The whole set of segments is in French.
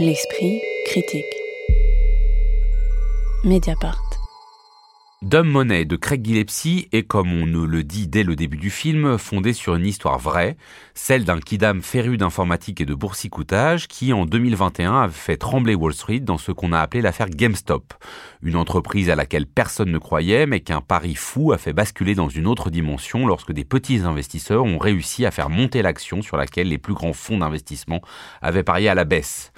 L'esprit critique. Mediapart. Dumb Money de Craig Gillespie est, comme on le dit dès le début du film, fondé sur une histoire vraie, celle d'un kidam féru d'informatique et de boursicoutage qui, en 2021, a fait trembler Wall Street dans ce qu'on a appelé l'affaire GameStop. Une entreprise à laquelle personne ne croyait, mais qu'un pari fou a fait basculer dans une autre dimension lorsque des petits investisseurs ont réussi à faire monter l'action sur laquelle les plus grands fonds d'investissement avaient parié à la baisse.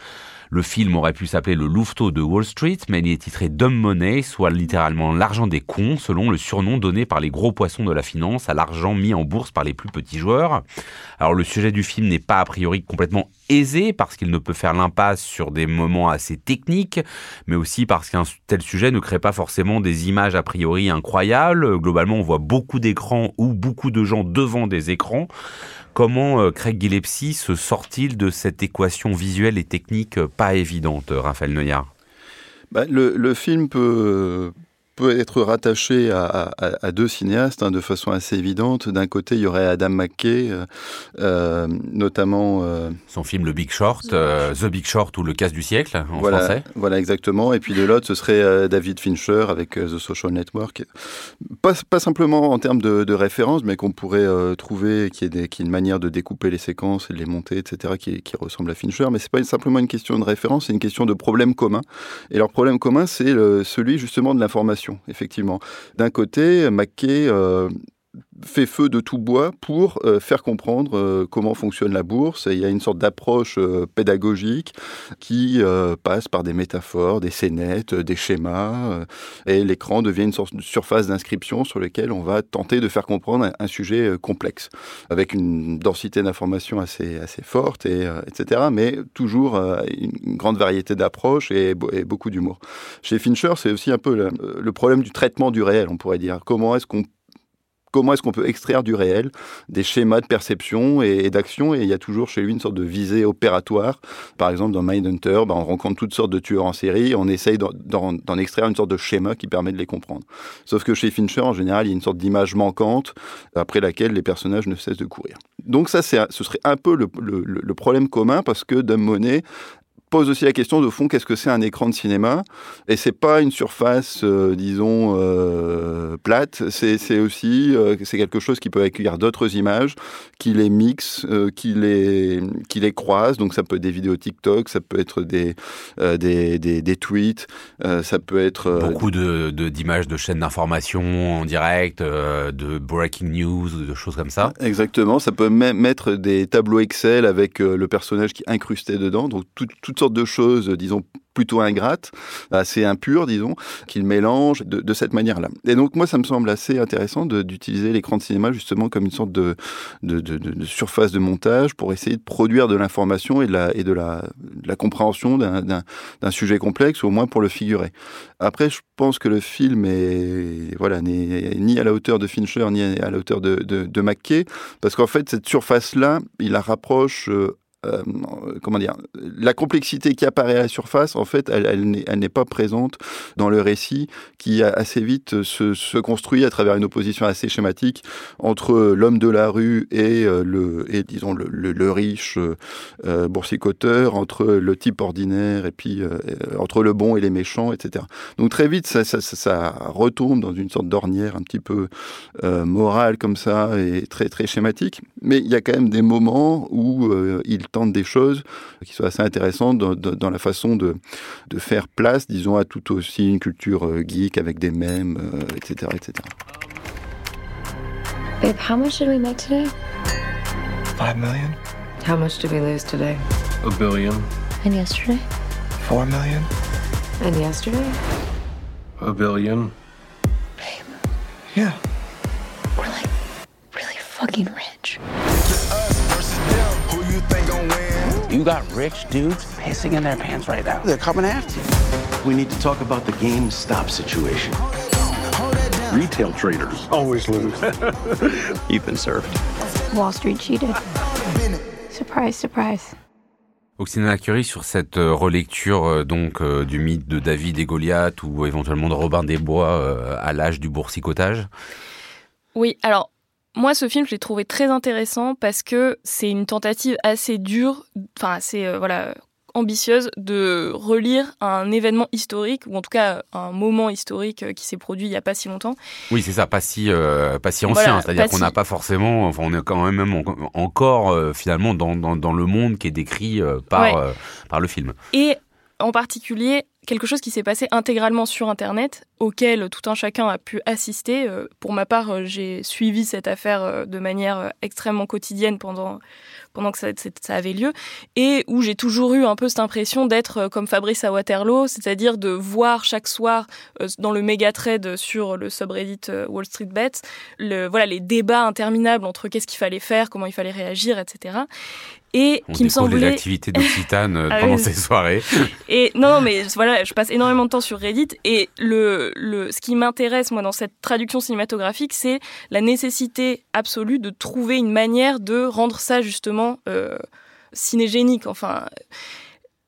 Le film aurait pu s'appeler Le Louveteau de Wall Street, mais il est titré Dumb Money, soit littéralement l'argent des cons, selon le surnom donné par les gros poissons de la finance à l'argent mis en bourse par les plus petits joueurs. Alors le sujet du film n'est pas a priori complètement aisé parce qu'il ne peut faire l'impasse sur des moments assez techniques, mais aussi parce qu'un tel sujet ne crée pas forcément des images a priori incroyables. Globalement, on voit beaucoup d'écrans ou beaucoup de gens devant des écrans. Comment euh, Craig Gillespie se sort-il de cette équation visuelle et technique euh, pas évidente, euh, Raphaël Neuillard? Bah, le, le, film peut, peut être rattaché à, à, à deux cinéastes hein, de façon assez évidente. D'un côté, il y aurait Adam McKay, euh, euh notamment... Euh, Son film Le Big Short, euh, The Big Short ou Le casse du siècle en voilà, français. Voilà, exactement. Et puis de l'autre, ce serait David Fincher avec The Social Network. Pas, pas simplement en termes de, de référence, mais qu'on pourrait trouver qui est, des, qui est une manière de découper les séquences et de les monter, etc., qui, qui ressemble à Fincher. Mais c'est pas simplement une question de référence, c'est une question de problème commun. Et leur problème commun, c'est celui justement de l'information effectivement. D'un côté, McKay euh, fait feu de tout bois pour euh, faire comprendre euh, comment fonctionne la bourse. Et il y a une sorte d'approche euh, pédagogique qui passe par des métaphores, des scénettes, des schémas. et l'écran devient une sorte de surface d'inscription sur laquelle on va tenter de faire comprendre un, sujet complexe, avec une densité d'informations assez, forte, et, etc. Mais toujours une grande variété d'approches et, et, beaucoup d'humour. Chez Fincher, c'est aussi un peu le, le problème du traitement du réel, on pourrait dire. Comment est-ce qu'on comment est-ce qu'on peut extraire du réel des schémas de perception et, d'action et il y a toujours chez lui une sorte de visée opératoire. Par exemple, dans Mindhunter, ben, on rencontre toutes sortes de tueurs en série, on essaye d'en extraire une sorte de schéma qui permet de les comprendre. Sauf que chez Fincher, en général, il y a une sorte d'image manquante après laquelle les personnages ne cessent de courir. Donc ça, ce serait un peu le, le, problème commun parce que Dumb Money pose aussi la question de fond qu'est-ce que c'est un écran de cinéma? Et c'est pas une surface euh, disons euh, plate c'est aussi euh, c'est quelque chose qui peut accueillir d'autres images qui les mixe qui les qui les croise. Donc ça peut être des vidéos TikTok ça peut être des des, des, des, tweets ça peut être beaucoup de d'images de, de, chaînes d'information en direct de breaking news de choses comme ça. Exactement ça peut même mettre des tableaux Excel avec le personnage qui est incrusté dedans. Donc tout, toutes sortes de choses, disons, plutôt ingrates, assez impures, disons, qu'il mélange de, cette manière-là. Et donc, moi, ça me semble assez intéressant d'utiliser l'écran de cinéma justement comme une sorte de, surface de montage pour essayer de produire de l'information et de la, compréhension d'un sujet complexe, au moins pour le figurer. Après, je pense que le film est, voilà, n'est ni à la hauteur de Fincher, ni à la hauteur de, de, de McKay, parce qu'en fait, cette surface-là, il la rapproche euh, euh, comment dire, la complexité qui apparaît à la surface, en fait, elle, n'est pas présente dans le récit qui assez vite se, se, construit à travers une opposition assez schématique entre l'homme de la rue et euh, le, disons le, riche euh, boursicoteur, entre le type ordinaire et puis euh, entre le bon et les méchants, etc. Donc très vite, ça, ça, retombe dans une sorte d'ornière un petit peu euh, morale comme ça et très très schématique. Mais il y a quand même des moments où euh, il tente des choses qui sont assez intéressantes dans, dans la façon de, de, faire place, disons, à tout aussi une culture euh, geek avec des mèmes, euh, etc., etc. Babe, how much did we make today? Five million. How much did we lose today? A billion. And yesterday? Four million. And yesterday? A billion. Babe. Yeah. We're like really fucking rich. You got rich dudes pissing in their pants right now. They're coming after you. We need to talk about the GameStop situation. Retail traders always lose. You've been served. Wall Street cheated. Surprise, surprise. Oxina Curie sur cette relecture donc euh, du mythe de David et Goliath ou éventuellement de Robin des Bois euh, à l'âge du boursicotage. Oui, alors moi, ce film, je l'ai trouvé très intéressant parce que c'est une tentative assez dure, enfin assez euh, voilà ambitieuse de relire un événement historique, ou en tout cas un moment historique euh, qui s'est produit il n'y a pas si longtemps. Oui, c'est ça, pas si, euh, pas si ancien. C'est-à-dire qu'on n'a pas forcément, enfin, on est quand même encore euh, finalement dans, dans, dans, le monde qui est décrit par, par le film. Et en particulier, quelque chose qui s'est passé intégralement sur Internet, auquel tout un chacun a pu assister. Pour ma part, j'ai suivi cette affaire de manière extrêmement quotidienne pendant pendant que ça, avait lieu, et où j'ai toujours eu un peu cette impression d'être euh, comme Fabrice à Waterloo, c'est-à-dire de voir chaque soir euh, dans le méga trade sur le subreddit euh, Wall Street Bets, le, voilà, les débats interminables entre qu'est-ce qu'il fallait faire, comment il fallait réagir, etc et qui me semblait les activités d'Occitane ah pendant ces soirées. Et non, mais voilà, je passe énormément de temps sur Reddit et le, le ce qui m'intéresse moi dans cette traduction cinématographique, c'est la nécessité absolue de trouver une manière de rendre ça justement euh, cinégénique. Enfin.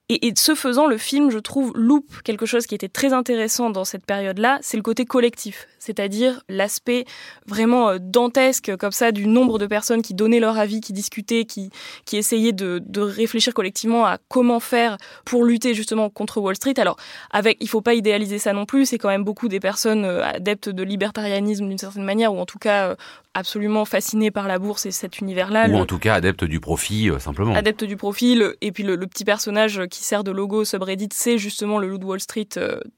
Et, et, ce faisant, le film, je trouve, loupe quelque chose qui était très intéressant dans cette période-là, c'est le côté collectif c'est-à-dire l'aspect vraiment euh, dantesque comme ça du nombre de personnes qui donnaient leur avis, qui discutaient, qui, qui essayaient de, de réfléchir collectivement à comment faire pour lutter justement contre Wall Street. Alors, avec, il faut pas idéaliser ça non plus, c'est quand même beaucoup des personnes euh, adeptes de libertarianisme d'une certaine manière, ou en tout cas euh, absolument fascinées par la bourse et cet univers-là. Ou en tout cas adeptes du profit, simplement. Adeptes du profit, et puis le, petit personnage qui sert de logo subreddit, c'est justement le loup de Wall Street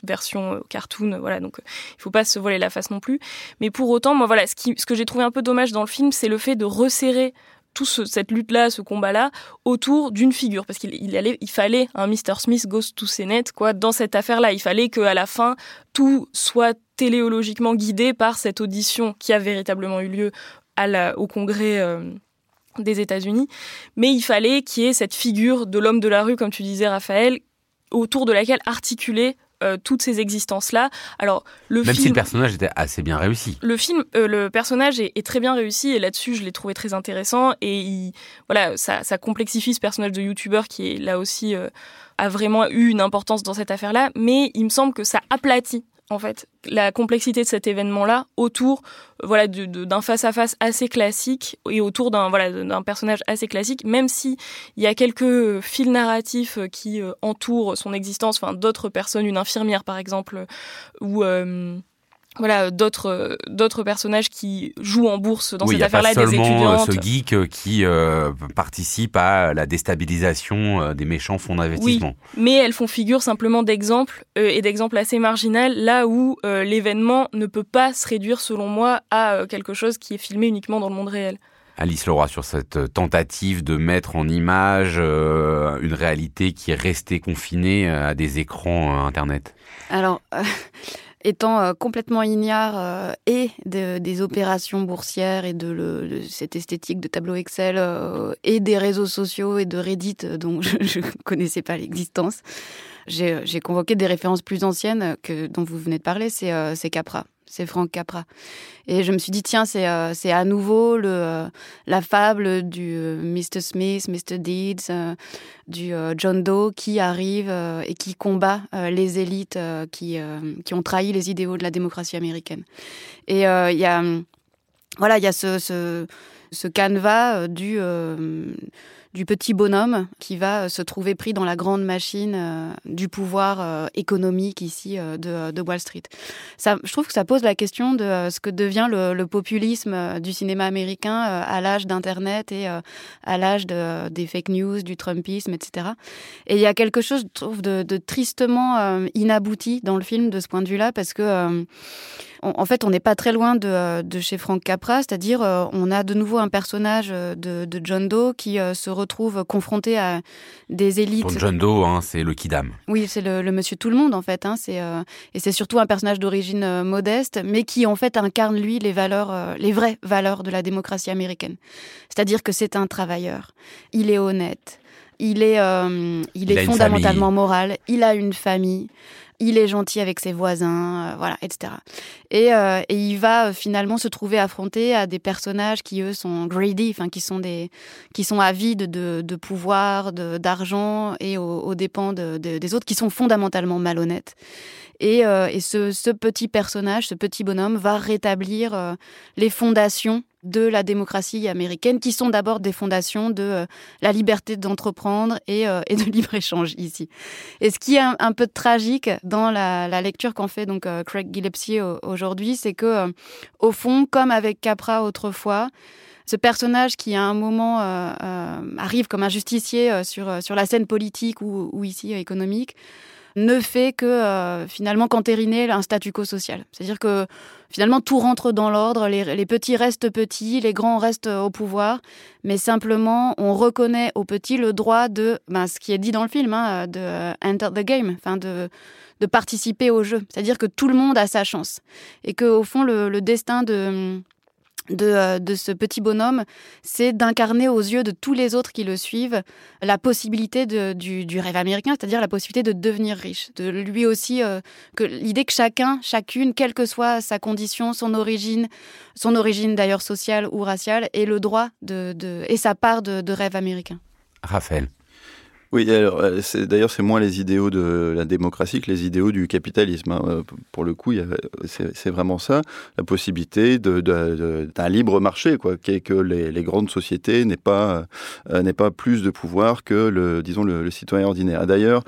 version cartoon. Voilà, donc il faut pas se voiler la non plus. Mais pour autant, moi, voilà, ce, qui, ce que j'ai trouvé un peu dommage dans le film, c'est le fait de resserrer toute cette lutte-là, ce combat-là, autour d'une figure, parce qu'il il allait, il fallait un Mr. Smith Ghost to Senate, quoi, dans cette affaire-là. Il fallait qu'à la fin, tout soit téléologiquement guidé par cette audition qui a véritablement eu lieu au Congrès. Euh, des États-Unis, mais il fallait qu'il y ait cette figure de l'homme de la rue, comme tu disais, Raphaël, autour de laquelle articuler euh, toutes ces existences-là. Alors, le Même si le personnage était assez bien réussi. Le film, euh, le personnage est, très bien réussi et là-dessus, je l'ai trouvé très intéressant et il, voilà, ça, ça, complexifie ce personnage de youtubeur qui est là aussi euh, a vraiment eu une importance dans cette affaire-là, mais il me semble que ça aplatit en fait, la complexité de cet événement-là autour voilà, d'un face-à-face assez classique et autour d'un voilà, personnage assez classique, même si il y a quelques fils narratifs qui euh, entourent son existence, enfin d'autres personnes, une infirmière par exemple, ou euh, voilà d'autres euh, d'autres personnages qui jouent en bourse dans cette affaire-là, des euh, étudiantes. ce geek euh, qui participe à la déstabilisation des méchants fonds d'investissement. Oui, mais elles font figure simplement d'exemple et d'exemple assez marginal, là où l'événement ne peut pas se réduire, selon moi, à quelque chose qui est filmé uniquement dans le monde réel. Alice Leroy sur cette tentative de mettre en image une réalité qui est restée confinée à des écrans Internet. Alors, étant euh, complètement ignare euh, et des opérations boursières et de, cette esthétique de tableau Excel euh, et des réseaux sociaux et de Reddit dont je ne connaissais pas l'existence, j'ai convoqué des références plus anciennes que dont vous venez de parler, c'est Capra c'est Frank Capra. Et je me suis dit, tiens, c'est euh, à nouveau le, euh, la fable du euh, Mr. Smith, Mr. Deeds, du John Doe qui arrive et qui combat les élites qui, qui ont trahi les idéaux de la démocratie américaine. Et il y a, voilà, il y a ce, ce, ce canevas du du petit bonhomme qui va se trouver pris dans la grande machine euh, du pouvoir euh, économique ici euh, de, Wall Street. Ça, je trouve que ça pose la question de ce que devient le, populisme du cinéma américain à l'âge d'Internet et à l'âge de, des fake news, du Trumpisme, etc. Et il y a quelque chose, de, tristement inabouti dans le film de ce point de vue-là, parce que en fait, on n'est pas très loin de, de chez Frank Capra, c'est-à-dire on a de nouveau un personnage de, de John Doe qui se retrouve confronté à des élites. Pour John Doe, hein, c'est le Kidam. Oui, c'est le, monsieur tout le monde en fait. Hein, c'est euh, et c'est surtout un personnage d'origine euh, modeste, mais qui en fait incarne lui les valeurs, euh, les vraies valeurs de la démocratie américaine. C'est-à-dire que c'est un travailleur. Il est honnête. Il est, il, est fondamentalement moral. Il a une famille il est gentil avec ses voisins, euh, voilà, etc. Euh, et, il va euh, finalement se trouver affronté à des personnages qui eux sont greedy, enfin qui sont des, qui sont avides de, pouvoir, d'argent et aux, dépens des autres, qui sont fondamentalement malhonnêtes. Et, ce, petit personnage, ce petit bonhomme, va rétablir les fondations de la démocratie américaine, qui sont d'abord des fondations de euh, la liberté d'entreprendre et, euh, de libre-échange ici. Et ce qui est un, peu tragique dans la, lecture qu'en fait donc euh, Craig Gillespie aujourd'hui, c'est que au fond, comme avec Capra autrefois, ce personnage qui à un moment arrive comme un justicier sur, la scène politique ou ici économique, ne fait que euh, finalement qu'entériner un statu quo social. C'est-à-dire que finalement tout rentre dans l'ordre, les, petits restent petits, les grands restent au pouvoir, mais simplement on reconnaît aux petits le droit de, ben, ce qui est dit dans le film, hein, de enter the game, enfin de, de participer au jeu. C'est-à-dire que tout le monde a sa chance et que au fond le destin de euh, de, ce petit bonhomme, c'est d'incarner aux yeux de tous les autres qui le suivent la possibilité du, rêve américain, c'est-à-dire la possibilité de devenir riche. De lui aussi, euh, que l'idée que chacun, chacune, quelle que soit sa condition, son origine, son origine d'ailleurs sociale ou raciale, ait le droit de, et sa part de, de rêve américain. Raphaël. Oui, alors, euh, d'ailleurs, c'est moins les idéaux de la démocratie que les idéaux du capitalisme. Hein. Euh, pour le coup, c'est vraiment ça, la possibilité d'un libre marché, quoi, que les, grandes sociétés n'aient pas, euh, pas plus de pouvoir que le, disons, le, citoyen ordinaire. D'ailleurs,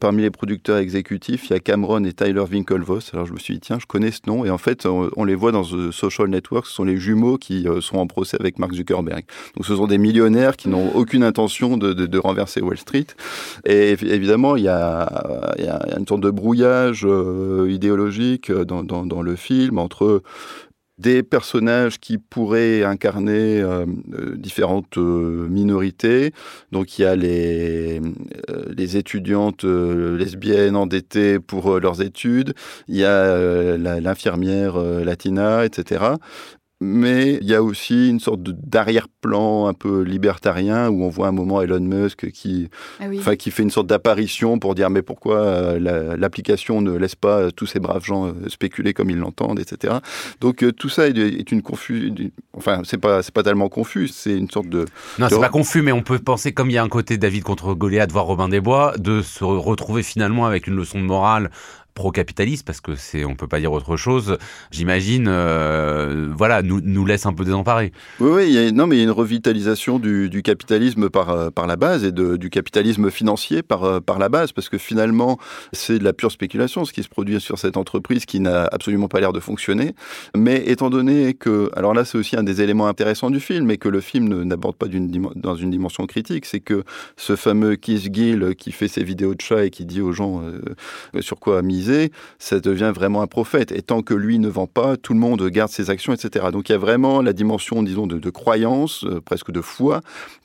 parmi les producteurs exécutifs, il y a Cameron et Tyler Winklevoss. Alors, je me suis dit, tiens, je connais ce nom, et en fait, on, les voit dans The Social Network. Ce sont les jumeaux qui sont en procès avec Mark Zuckerberg. Donc, ce sont des millionnaires qui n'ont aucune intention de, de renverser Wall Street et évidemment, il y a, une sorte de brouillage euh, idéologique dans, dans, le film entre des personnages qui pourraient incarner euh, euh, différentes minorités. Donc il y a les étudiantes lesbiennes endettées pour leurs études, il y a l'infirmière latina, etc mais il y a aussi une sorte d'arrière-plan un peu libertarien où on voit un moment Elon Musk qui, ah qui fait une sorte d'apparition pour dire mais pourquoi euh, l'application ne laisse pas tous ces braves gens euh, spéculer comme ils l'entendent, etc. Donc euh, tout ça est, une confusion. Enfin, c'est pas c'est pas tellement confus, c'est une sorte de. Non, c'est pas confus, mais on peut penser comme il y a un côté David contre Goliath, voir Robin des Bois, de se retrouver finalement avec une leçon de morale pro-capitaliste, parce que c'est, on peut pas dire autre chose, j'imagine, euh, voilà, nous, nous laisse un peu désemparés. Oui, oui, non, mais il y a une revitalisation du, capitalisme par, euh, par la base et de, du capitalisme financier par, euh, par la base, parce que finalement, c'est de la pure spéculation ce qui se produit sur cette entreprise qui n'a absolument pas l'air de fonctionner. Mais étant donné que, alors là, c'est aussi un des éléments intéressants du film, et que le film n'aborde pas d'une, dans une dimension critique, c'est que ce fameux Keith Gill qui fait ses vidéos de chat et qui dit aux gens sur quoi miser, ça devient vraiment un prophète. Et tant que lui ne vend pas, tout le monde garde ses actions, etc. Donc il y a vraiment la dimension, disons, de, croyance, euh, presque de foi,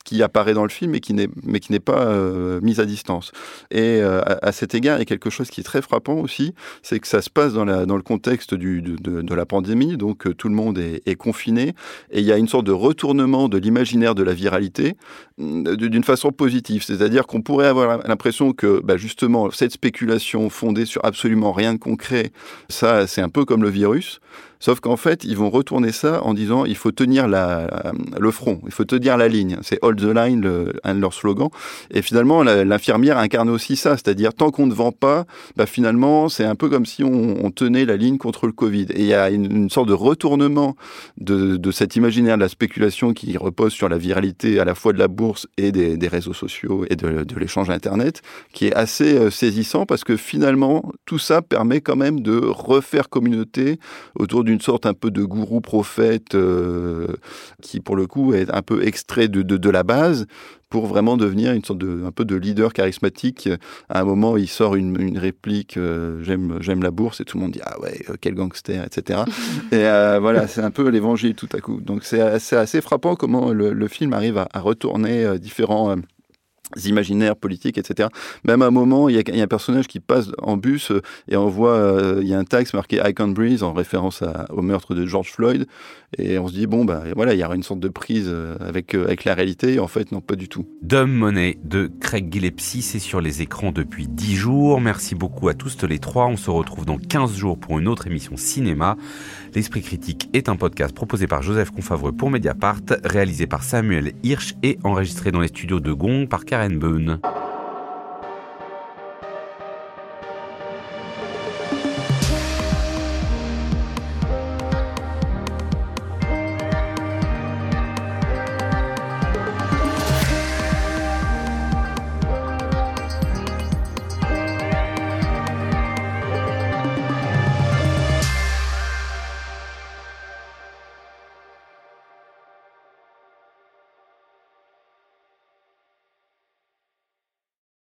qui apparaît dans le film, mais qui n'est, mais qui n'est pas euh, mise à distance. Et euh, à, cet égard, il y a quelque chose qui est très frappant aussi, c'est que ça se passe dans, le contexte de, la pandémie, donc tout le monde est, confiné, et il y a une sorte de retournement de l'imaginaire de la viralité d'une façon positive. C'est-à-dire qu'on pourrait avoir l'impression que, bah, justement, cette spéculation fondée sur absolument rien de concret. Ça, c'est un peu comme le virus. Sauf qu'en fait, ils vont retourner ça en disant il faut tenir la, le front, il faut tenir la ligne. C'est hold the line, un de leurs slogans. Et finalement, l'infirmière incarne aussi ça, c'est-à-dire tant qu'on ne vend pas, bah finalement, c'est un peu comme si on, tenait la ligne contre le Covid. Et il y a une, sorte de retournement de, cet imaginaire de la spéculation qui repose sur la viralité à la fois de la bourse et des, réseaux sociaux et de, de l'échange Internet, qui est assez euh, saisissant parce que finalement, tout ça permet quand même de refaire communauté autour d'une sorte un peu de gourou prophète euh, qui, pour le coup, est un peu extrait de, de, la base pour vraiment devenir une sorte de un peu de leader charismatique. À un moment, il sort une, une réplique euh, j'aime j'aime la bourse et tout le monde dit ah ouais euh, quel gangster etc. et voilà c'est un peu l'évangile tout à coup. Donc c'est assez, assez frappant comment le, le film arrive à, à retourner différents imaginaires politiques, etc. Même à un moment, il y, a, un personnage qui passe en bus euh, et on voit, euh, il y a un texte marqué I breathe en référence au meurtre de George Floyd. Et on se dit, bon, bah voilà, il y aura une sorte de prise euh, avec, avec la réalité. en fait, non, pas du tout. Dumb Money de Craig Gillespie, c'est sur les écrans depuis 10 jours. Merci beaucoup à tous les trois. On se retrouve dans 15 jours pour une autre émission cinéma. L'Esprit Critique est un podcast proposé par Joseph Confavreux pour Mediapart, réalisé par Samuel Hirsch et enregistré dans les studios de Gong par Karen Boone.